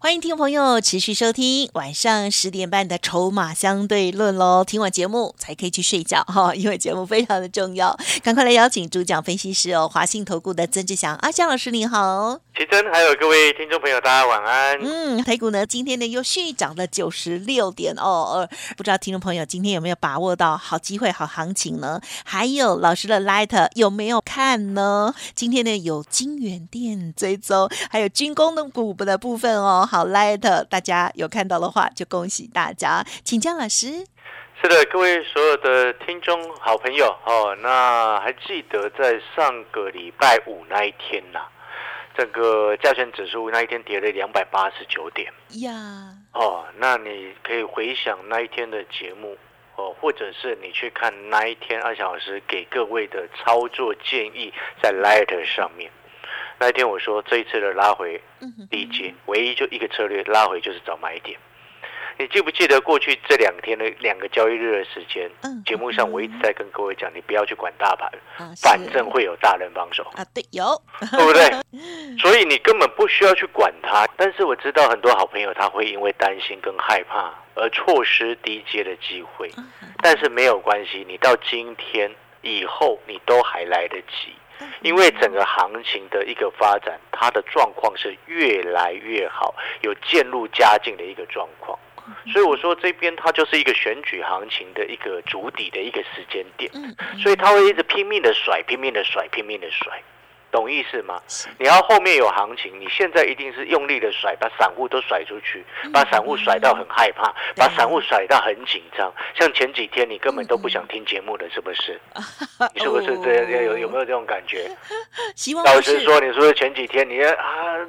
欢迎听众朋友持续收听晚上十点半的《筹码相对论》喽，听完节目才可以去睡觉哈，因为节目非常的重要。赶快来邀请主讲分析师哦，华信投顾的曾志祥阿香老师你好。奇珍，还有各位听众朋友，大家晚安。嗯，台股呢今天呢又续涨了九十六点哦，呃，不知道听众朋友今天有没有把握到好机会、好行情呢？还有老师的 Light 有没有看呢？今天呢有金源店追踪，还有军工的股的部分哦。好，Light 大家有看到的话，就恭喜大家，请江老师。是的，各位所有的听众好朋友哦，那还记得在上个礼拜五那一天呐？这个加权指数那一天跌了两百八十九点呀。哦，那你可以回想那一天的节目哦，或者是你去看那一天二小时给各位的操作建议，在 Light 上面。那一天我说这一次的拉回低阶，唯一就一个策略，拉回就是找买点。你记不记得过去这两天的两个交易日的时间？节目上我一直在跟各位讲，你不要去管大盘，反正会有大人帮手啊。对，有，对不对？所以你根本不需要去管它。但是我知道很多好朋友他会因为担心跟害怕而错失低阶的机会，但是没有关系，你到今天以后你都还来得及，因为整个行情的一个发展，它的状况是越来越好，有渐入佳境的一个状况。所以我说这边它就是一个选举行情的一个主底的一个时间点，所以它会一直拼命的甩，拼命的甩，拼命的甩。懂意思吗？你要后面有行情，你现在一定是用力的甩，把散户都甩出去，把散户甩到很害怕，把散户甩到很紧张。像前几天你根本都不想听节目的，是不是？你是不是这样？有有没有这种感觉？老实说，你是不是前几天你啊，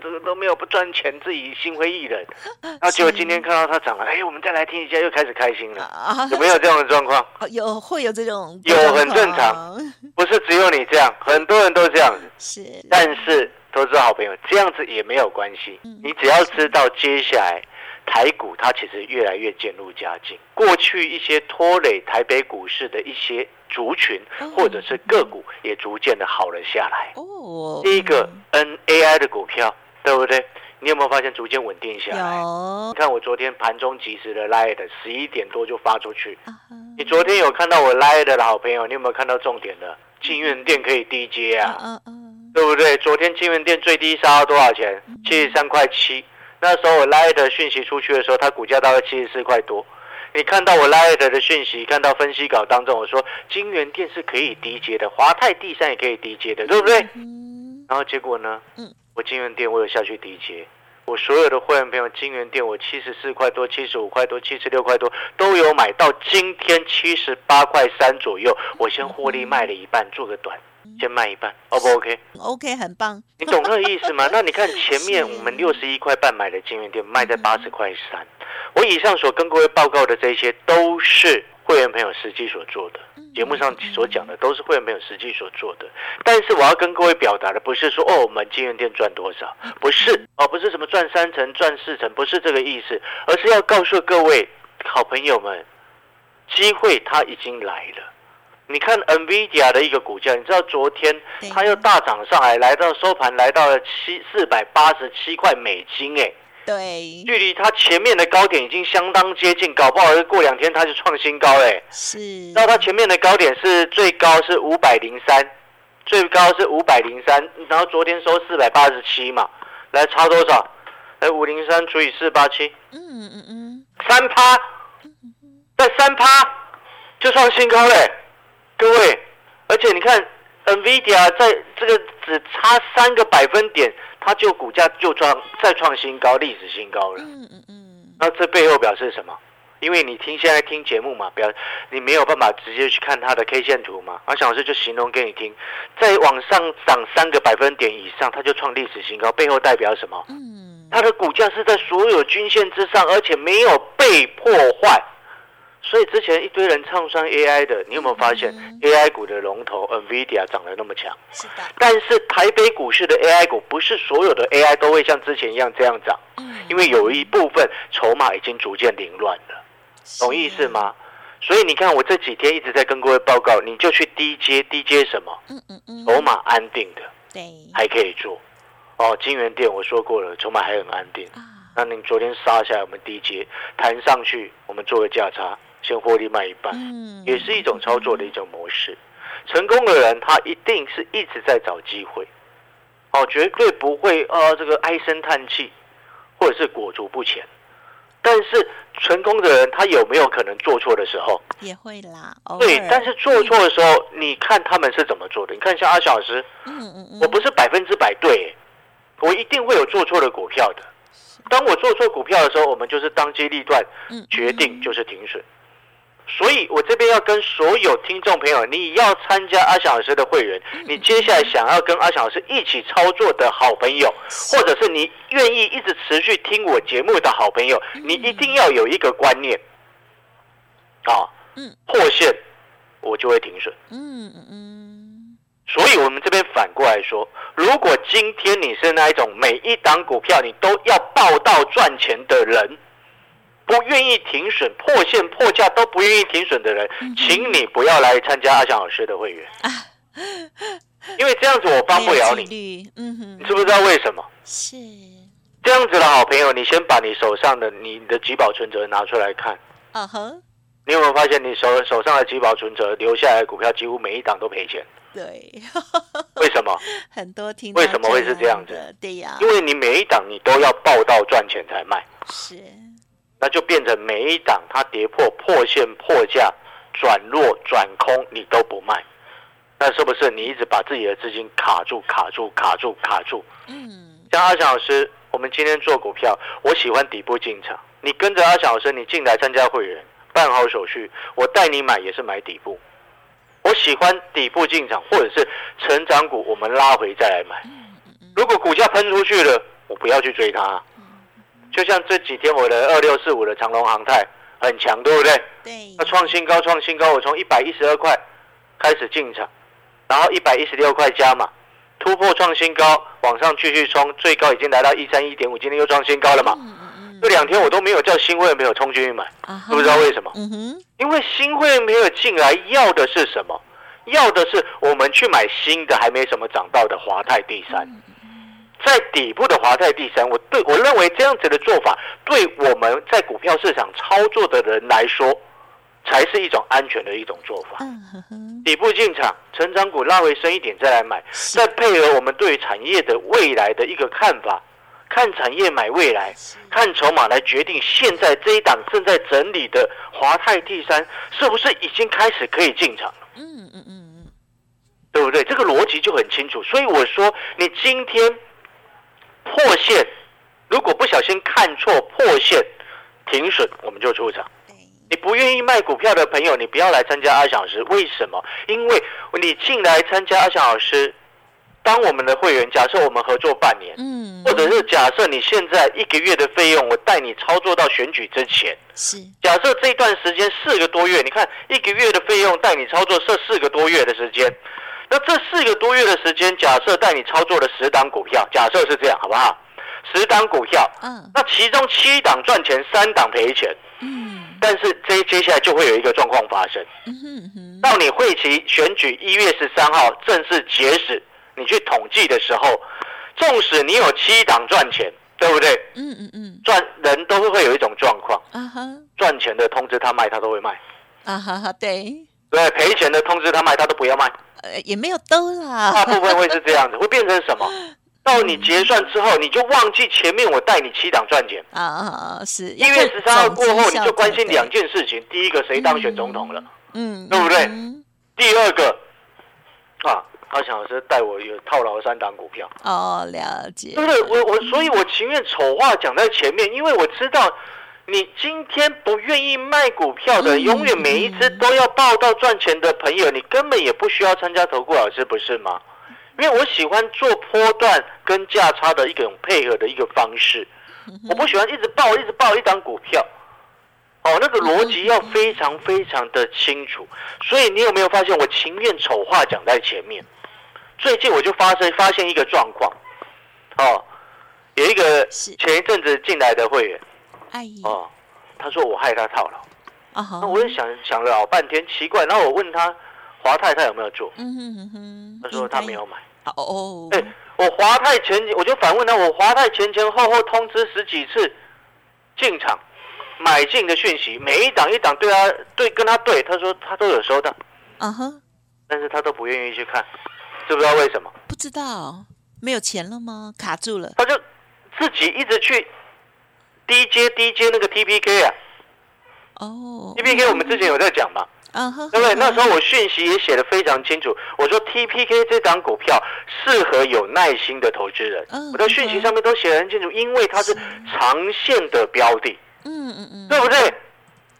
这个都没有不赚钱，自己心灰意冷？那结果今天看到它涨了，哎，我们再来听一下，又开始开心了。有没有这样的状况？有，会有这种，有很正常，不是只有你这样，很多人都这样子。是，但是投资好朋友这样子也没有关系。你只要知道接下来台股它其实越来越渐入佳境，过去一些拖累台北股市的一些族群或者是个股也逐渐的好了下来。哦，第一个 N A I 的股票，对不对？你有没有发现逐渐稳定下来？你看我昨天盘中及时的拉的，十一点多就发出去。你昨天有看到我拉的好朋友？你有没有看到重点的？金源店可以低接啊？对不对？昨天金源店最低杀到多少钱？七十三块七。那时候我拉的讯息出去的时候，它股价大概七十四块多。你看到我拉的讯息，看到分析稿当中，我说金源店是可以低接的，华泰第三也可以低接的，对不对？然后结果呢？嗯。我金源店我有下去低接，我所有的会员朋友金源店我七十四块多、七十五块多、七十六块多都有买到，今天七十八块三左右，我先获利卖了一半，做个短。先卖一半，O 不 OK？OK，很棒。你懂那个意思吗？那你看前面我们六十一块半买的金源店卖在八十块三。我以上所跟各位报告的这些，都是会员朋友实际所做的。节目上所讲的都是会员朋友实际所做的。但是我要跟各位表达的不是说哦，我们金源店赚多少，不是哦，不是什么赚三成、赚四成，不是这个意思，而是要告诉各位好朋友们，机会它已经来了。你看 Nvidia 的一个股价，你知道昨天它又大涨上来，来到收盘来到了七四百八十七块美金，哎，对，距离它前面的高点已经相当接近，搞不好过两天它就创新高，哎，是。那它前面的高点是最高是五百零三，最高是五百零三，然后昨天收四百八十七嘛，来差多少？来五零三除以四八七，嗯嗯嗯，三趴，在三趴就创新高嘞。各位，而且你看，NVIDIA 在这个只差三个百分点，它就股价就创再创新高，历史新高了。嗯嗯嗯。那这背后表示什么？因为你听现在听节目嘛，表你没有办法直接去看它的 K 线图嘛。阿小老师就形容给你听，在往上涨三个百分点以上，它就创历史新高，背后代表什么？嗯。它的股价是在所有均线之上，而且没有被破坏。所以之前一堆人唱衰 AI 的，你有没有发现 AI 股的龙头 NVIDIA 涨得那么强？是的，但是台北股市的 AI 股不是所有的 AI 都会像之前一样这样涨，嗯，因为有一部分筹码已经逐渐凌乱了，懂意思吗？所以你看，我这几天一直在跟各位报告，你就去低阶，低阶什么？嗯嗯嗯，筹码安定的对，还可以做。哦，金源店我说过了，筹码还很安定。啊，那你昨天杀下来，我们低阶弹上去，我们做个价差，先获利卖一半，嗯，也是一种操作的一种模式。成功的人，他一定是一直在找机会，哦，绝对不会呃这个唉声叹气，或者是裹足不前。但是成功的人，他有没有可能做错的时候？也会啦，偶对，但是做错的时候，你看他们是怎么做的？你看像阿小老师，嗯嗯嗯，我不是百分之百对，我一定会有做错的股票的。当我做错股票的时候，我们就是当机立断，嗯决定就是停损。所以我这边要跟所有听众朋友，你要参加阿翔老师的会员，你接下来想要跟阿翔老师一起操作的好朋友，或者是你愿意一直持续听我节目的好朋友，你一定要有一个观念，啊，嗯，破线我就会停损。嗯嗯嗯，所以，我们这边反过来说，如果今天你是那一种每一档股票你都要报到赚钱的人，不愿意停损、破线、破价都不愿意停损的人，请你不要来参加阿翔老师的会员，因为这样子我帮不了你。嗯哼，你知不知道为什么？是，这样子的好朋友，你先把你手上的你的集保存折拿出来看，嗯哼，你有没有发现你手手上的集保存折留下来的股票几乎每一档都赔钱？对，为什么？很多听为什么会是这样子？对呀，因为你每一档你都要报到赚钱才卖。是，那就变成每一档它跌破破线破价转弱转空，你都不卖，那是不是你一直把自己的资金卡住卡住卡住卡住？嗯，像阿翔老师，我们今天做股票，我喜欢底部进场，你跟着阿翔老师，你进来参加会员，办好手续，我带你买也是买底部。我喜欢底部进场，或者是成长股，我们拉回再来买。如果股价喷出去了，我不要去追它。就像这几天我的二六四五的长隆航泰很强，对不对？对，那创新高，创新高，我从一百一十二块开始进场，然后一百一十六块加码，突破创新高，往上继续冲，最高已经来到一三一点五，今天又创新高了嘛。嗯嗯嗯，这两天我都没有叫新会员朋友冲进去买，不知道为什么？因为新会员朋友进来要的是什么？要的是我们去买新的还没什么涨到的华泰第三，在底部的华泰第三，我对我认为这样子的做法，对我们在股票市场操作的人来说，才是一种安全的一种做法。底部进场，成长股拉回深一点再来买，再配合我们对产业的未来的一个看法，看产业买未来，看筹码来决定现在这一档正在整理的华泰第三是不是已经开始可以进场了，嗯嗯嗯对不对？这个逻辑就很清楚。所以我说，你今天破线，如果不小心看错破线，停损我们就出场。你不愿意卖股票的朋友，你不要来参加阿翔老师。为什么？因为你进来参加阿翔老师，当我们的会员，假设我们合作半年，嗯，或者是假设你现在一个月的费用，我带你操作到选举之前。是，假设这段时间四个多月，你看一个月的费用带你操作这四个多月的时间，那这四个多月的时间，假设带你操作了十档股票，假设是这样，好不好？十档股票，嗯那其中七档赚钱，三档赔钱。嗯但是这接下来就会有一个状况发生，嗯哼哼，到你会期选举一月十三号正式截止，你去统计的时候，纵使你有七档赚钱，对不对？嗯嗯嗯，赚人都会有一种状况，啊哈赚钱的通知他卖，他都会卖；啊哈哈，对，对，赔钱的通知他卖，他都不要卖。呃，也没有兜啦，大部分会是这样子，会变成什么？到你结算之后，你就忘记前面我带你七档赚钱。啊啊是，一月十三号过后，你就关心两，件事情：第一个，谁当选总统了；嗯，对不对嗯第二个，啊，阿强老师带我有套牢三档股票，哦，了解，对不对？我我，所以我情愿丑话讲在前面，因为我知道你今天不愿意卖股票的，嗯永远每一只都要报到赚钱的朋友，你根本也不需要参加投顾老师，不是吗？因为我喜欢做波段跟价差的一种配合的一个方式，我不喜欢一直报一直报一档股票。哦，那个逻辑要非常非常的清楚。所以你有没有发现，我情愿丑话讲在前面。最近我就发生发现一个状况，哦，有一个前一阵子进来的会员，哎，哦，他说我害他套牢，啊哈。那，我也想想了老半天，奇怪，然后我问他华泰他有没有做，嗯哼哼哼，他说他没有买。哦哦，哎、我华泰前我就反问他，我华泰前前后后通知十几次进场买进的讯息，每一档一档对他对跟他对，他说他都有收到，啊哈，但是他都不愿意去看，知不知道为什么？不知道。没有钱了吗？卡住了，他就自己一直去低阶低阶那个 TPK 啊哦，TPK 我们之前有在讲嘛，啊哈，对不对？那时候我讯息也写的非常清楚，我说 TPK 这档股票适合有耐心的投资人嗯，我在讯息上面都写得很清楚，因为它是是长线的标的。嗯嗯嗯，对不对？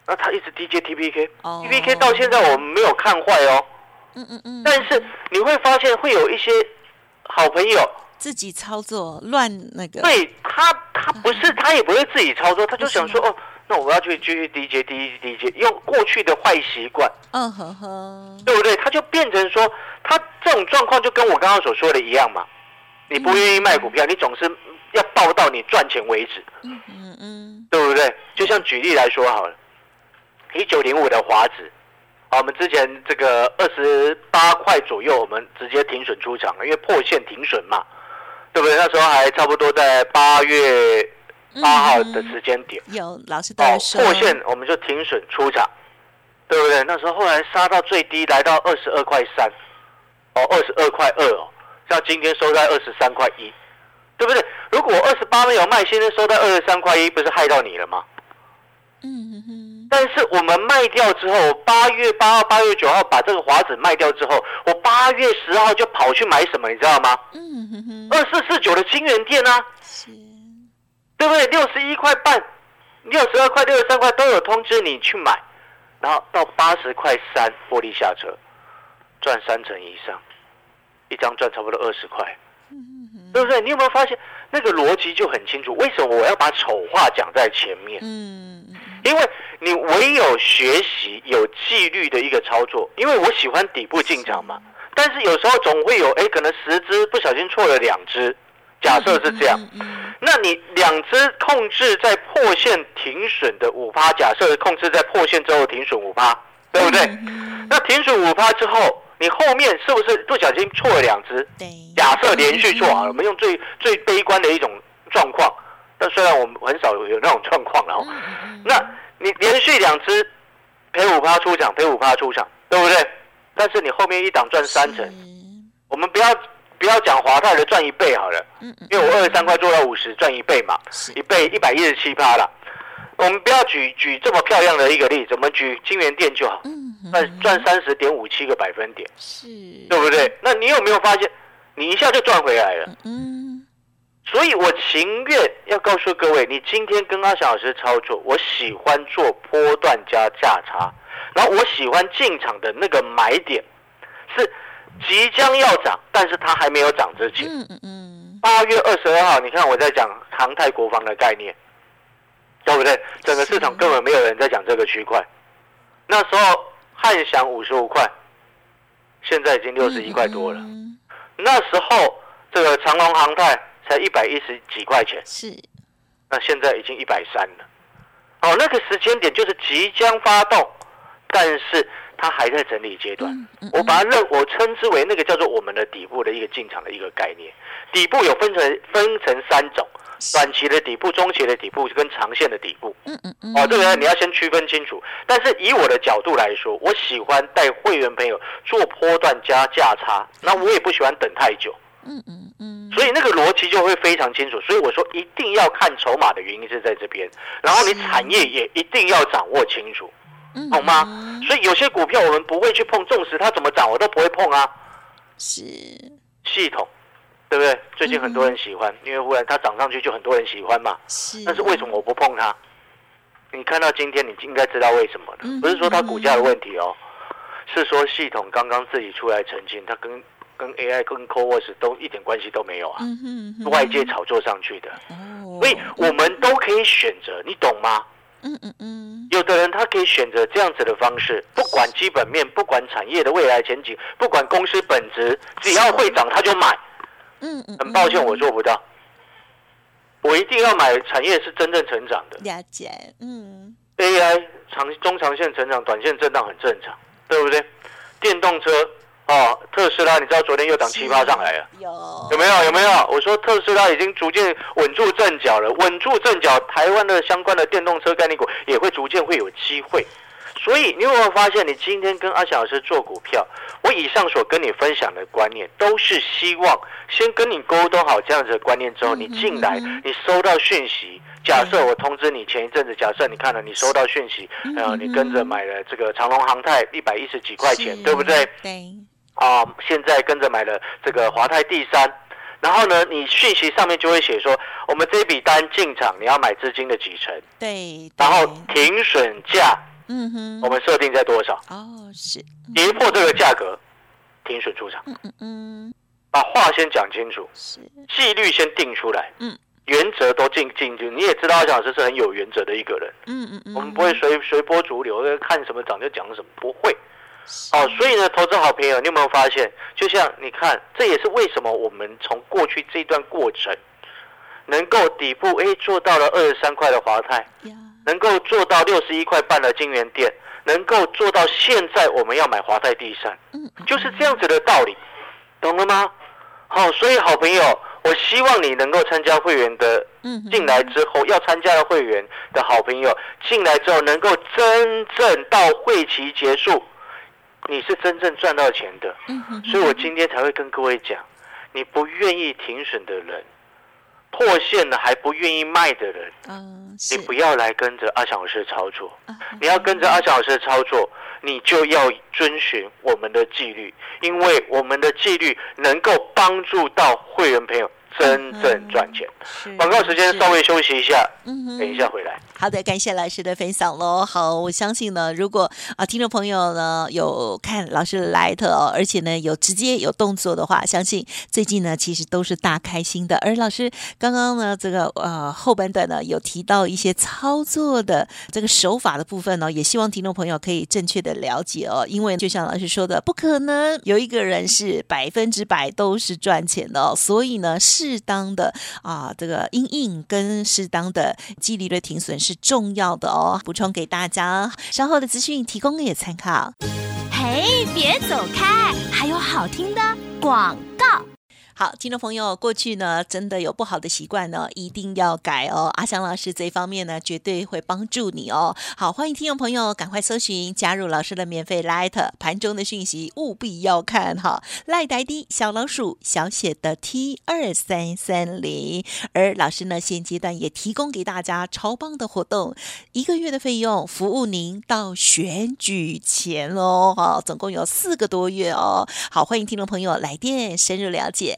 那他一直 DJ TPK，TPK、哦 TPK 到现在我们没有看坏哦，嗯嗯嗯，但是你会发现会有一些好朋友，自己操作乱那个，对他他不是他也不是自己操作，他就想说哦，那我要去继续 DJ DJ DJ，用过去的坏习惯，嗯哼哼，对不对？他就变成说，他这种状况就跟我刚刚所说的一样嘛，你不愿意卖股票，你总是要报到你赚钱为止。嗯嗯嗯，对不对？就像举例来说好了，一九零五的华指，啊，我们之前这个二十八块左右，我们直接停损出场了，因为破线停损嘛，对不对？那时候还差不多在八月八号的时间点，有老师都说破线我们就停损出场，对不对？那时候后来杀到最低，来到二十二块三，哦，二十二块二哦，像今天收在二十三块一，对不对？如果二十八没有卖，现在收在二十三块一，不是害到你了吗？但是我们卖掉之后，八月八号、八月九号把这个华子卖掉之后，我八月十号就跑去买什么，你知道吗？嗯哼哼，二四四九的金源店啊，是，对不对？六十一块半、六十二块、六十三块都有通知你去买，然后到八十块三获利下车，赚三成以上，一张赚差不多二十块，对不对？你有没有发现那个逻辑就很清楚？为什么我要把丑话讲在前面？因为你唯有学习有纪律的一个操作，因为我喜欢底部进场嘛。但是有时候总会有，哎，可能十只不小心错了两只，假设是这样，那你两只控制在破线停损的五趴，假设控制在破线之后停损五趴，对不对？嗯那停损五趴之后，你后面是不是不小心错了两只？假设连续错好了，我们用最最悲观的一种状况，但虽然我们很少有有那种状况了哦。嗯那你连续两只赔五趴出场，赔五趴出场，对不对？但是你后面一档赚三成，我们不要不要讲华泰的赚一倍好了，因为我二十三块做到五十赚一倍嘛，一倍一百一十七趴了。我们不要举举这么漂亮的一个例子，我们举金源店就好，嗯哼赚赚三十点五七个百分点，是，对不对？那你有没有发现，你一下就赚回来了？嗯所以我情愿要告诉各位，你今天跟阿翔老师操作，我喜欢做波段加价差，然后我喜欢进场的那个买点是即将要涨，但是它还没有涨之前。嗯嗯嗯，八月二十二号，你看我在讲航太国防的概念，对不对？整个市场根本没有人在讲这个区块。那时候汉翔五十五块，现在已经六十一块多了。嗯那时候这个长隆航太才一百一十几块钱，是，那现在已经一百三了。哦，那个时间点就是即将发动，但是它还在整理阶段。嗯嗯我把它认，我称之为那个叫做我们的底部的一个进场的一个概念。底部有分成分成三种：短期的底部、中期的底部跟长线的底部。嗯嗯嗯，哦，这个你要先区分清楚。但是以我的角度来说，我喜欢带会员朋友做波段加价差，那我也不喜欢等太久。嗯嗯嗯，所以那个逻辑就会非常清楚。所以我说一定要看筹码的原因是在这边，然后你产业也一定要掌握清楚，嗯懂吗嗯？所以有些股票我们不会去碰，纵使它怎么涨我都不会碰啊。是，系统，对不对？最近很多人喜欢，因为忽然它涨上去就很多人喜欢嘛。是，但是为什么我不碰它？你看到今天，你应该知道为什么嗯了。不是说它股价的问题哦，是说系统刚刚自己出来澄清，它跟跟 AI 跟 CoWoS 都一点关系都没有啊，外界炒作上去的。哦，所以我们都可以选择，你懂吗？嗯嗯嗯，有的人他可以选择这样子的方式，不管基本面，不管产业的未来前景，不管公司本质，只要会涨他就买。嗯嗯，很抱歉，我做不到。我一定要买产业是真正成长的。了解，嗯。AI 长中长线成长，短线震荡很正常，对不对？电动车哦，特斯拉，你知道昨天又涨七八上来了，有有没有？有没有？我说特斯拉已经逐渐稳住阵脚了，稳住阵脚，台湾的相关的电动车概念股也会逐渐会有机会。所以你有没有发现，你今天跟阿翔老师做股票，我以上所跟你分享的观念，都是希望先跟你沟通好这样子的观念之后，你进来，你收到讯息。假设我通知你前一阵子，假设你看了，你收到讯息，然后你跟着买了这个长隆航泰一百一十几块钱，对不对？对。啊，现在跟着买了这个华泰第三，然后呢，你讯息上面就会写说，我们这笔单进场你要买资金的几成？对。然后停损价。嗯哼，我们设定在多少？哦，是跌破这个价格，停损出场。嗯嗯嗯，把话先讲清楚，是纪律先定出来。嗯，原则都进进去。你也知道，阿老师是很有原则的一个人。嗯嗯嗯，我们不会随随波逐流，看什么涨就讲什么，不会。哦，所以呢，投资好朋友，你有没有发现？就像你看，这也是为什么我们从过去这段过程，能够底部哎做到了二十三块的华泰。能够做到六十一块半的金源店，能够做到现在我们要买华泰第三，就是这样子的道理，懂了吗？好，所以好朋友，我希望你能够参加会员的，进来之后要参加的会员的好朋友进来之后，能够真正到会期结束，你是真正赚到钱的。所以我今天才会跟各位讲，你不愿意停损的人。破线了还不愿意卖的人，嗯，你不要来跟着阿小老师操作。你要跟着阿小老师操作，你就要遵循我们的纪律，因为我们的纪律能够帮助到会员朋友。真正赚钱。广告时间稍微休息一下，等一下回来。好的，感谢老师的分享喽。好，我相信呢，如果啊听众朋友呢有看老师的来特哦，而且呢有直接有动作的话，相信最近呢其实都是大开心的。而老师刚刚呢这个呃后半段呢有提到一些操作的这个手法的部分呢，也希望听众朋友可以正确的了解哦。因为就像老师说的，不可能有一个人是百分之百都是赚钱的哦，所以呢是。适当的啊，这个阴影跟适当的纪律的停损是重要的哦。补充给大家，稍后的资讯提供给参考。嘿，别走开，还有好听的广告。好，听众朋友，过去呢真的有不好的习惯呢，一定要改哦。阿翔老师这方面呢，绝对会帮助你哦。好，欢迎听众朋友赶快搜寻加入老师的免费 Light 盘中的讯息，务必要看哈。赖呆的小老鼠小写的 T 二三三零，而老师呢现阶段也提供给大家超棒的活动，一个月的费用服务您到选举前哦。哈，总共有四个多月哦。好，欢迎听众朋友来电深入了解。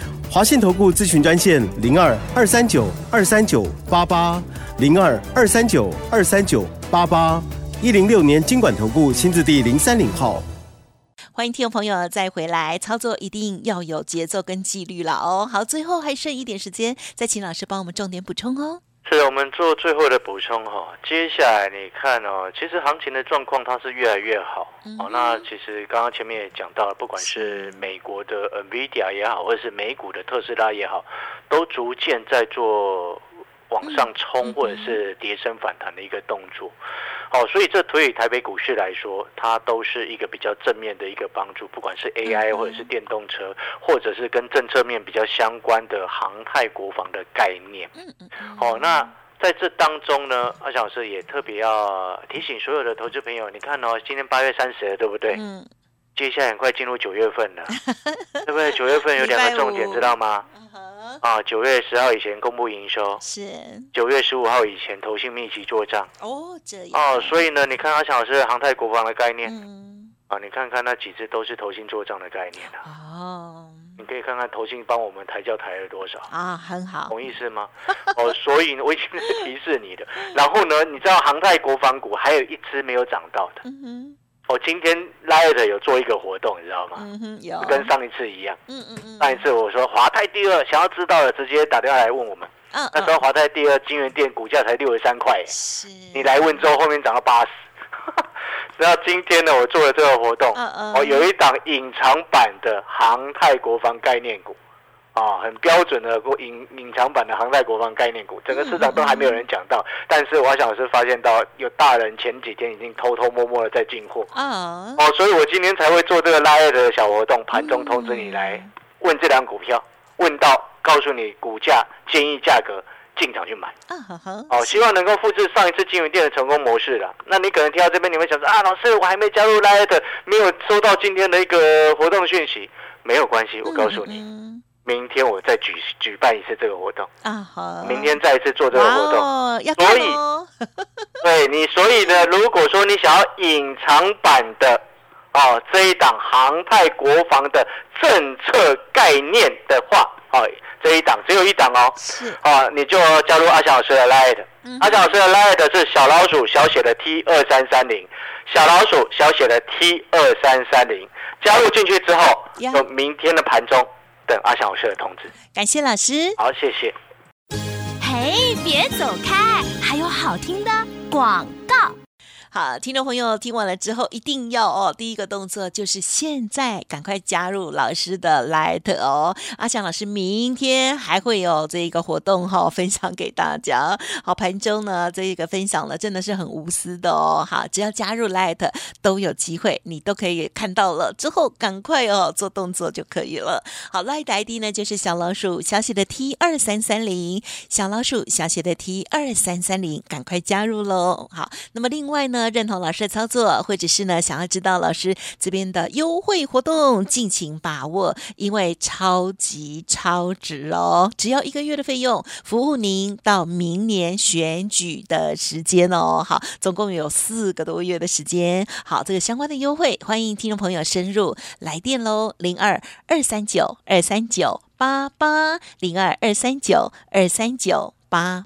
华信投顾咨询专线零二二三九二三九八八零二二三九二三九八八一零六年经管投顾新字第零三零号，欢迎听众朋友再回来，操作一定要有节奏跟纪律了哦。好，最后还剩一点时间，再请老师帮我们重点补充哦。是，我们做最后的补充哈。接下来你看哦，其实行情的状况它是越来越好哦。那其实刚刚前面也讲到了，不管是美国的 Nvidia 也好，或者是美股的特斯拉也好，都逐渐在做往上冲或者是跌升反弹的一个动作。好，所以这对于台北股市来说，它都是一个比较正面的一个帮助。不管是 AI 或者是电动车，或者是跟政策面比较相关的航太国防的概念。嗯嗯。好，那在这当中呢，阿小老师也特别要提醒所有的投资朋友，你看哦，今天八月三十了，对不对？嗯。接下来很快进入九月份了，对不对？九月份有两个重点，知道吗？啊，九月十号以前公布营收，是九月十五号以前投信密集做账。哦，这样哦，所以呢，你看阿强老师航太国防的概念，啊，你看看那几只都是投信做账的概念啊，哦，你可以看看投信帮我们抬轿抬了多少。啊，很好，同意思吗？哦，所以呢，我已经是提示你的。然后呢，你知道航太国防股还有一只没有涨到的。嗯哼，哦，今天 Light 有做一个活动，你知道吗？嗯哼，有，跟上一次一样。嗯嗯嗯，上一次我说华泰第二，想要知道的直接打电话来问我们。嗯那时候华泰第二金源店股价才六十三块，是，你来问之后后面涨到八十。然后今天呢，我做了这个活动，嗯嗯哦，有一档隐藏版的航太国防概念股，啊，很标准的隐隐藏版的航太国防概念股，整个市场都还没有人讲到，但是我想是发现到有大人前几天已经偷偷摸摸的在进货，啊，哦，所以我今天才会做这个拉二的小活动，盘中通知你来问这两股票，问到告诉你股价建议价格。进场去买。哦，希望能够复制上一次金源店的成功模式了。那你可能听到这边，你会想说啊，老师，我还没加入 Light，没有收到今天的一个活动讯息，没有关系，我告诉你，嗯明天我再举举办一次这个活动，啊好，明天再一次做这个活动。哦，要所以对你，所以呢，如果说你想要隐藏版的哦这一档航太国防的政策概念的话，哦，这一档只有一档哦，是，啊，你就加入阿翔老师的 Light，嗯。阿翔老师的 Light 是小老鼠小写的 T 二三三零，小老鼠小写的 T 二三三零，加入进去之后，呀。就明天的盘中等阿翔老师的通知。感谢老师。好，谢谢。嘿，别走开，还有好听的广告。好，听众朋友听完了之后，一定要哦，第一个动作就是现在赶快加入老师的 Light 哦。阿翔老师明天还会有这一个活动哈、分享给大家。好，盘中呢这一个分享了，真的是很无私的哦。好，只要加入 Light 都有机会，你都可以看到了之后，赶快哦做动作就可以了。好，Light ID 呢就是小老鼠小写的 T 二三三零，小老鼠小写的 T 二三三零，赶快加入喽。好，那么另外呢，认同老师的操作，或者是呢想要知道老师这边的优惠活动，尽情把握，因为超级超值哦，只要一个月的费用，服务您到明年选举的时间哦。好，总共有四个多月的时间。好，这个相关的优惠，欢迎听众朋友深入来电喽，零二二三九二三九八八零二二三九二三九八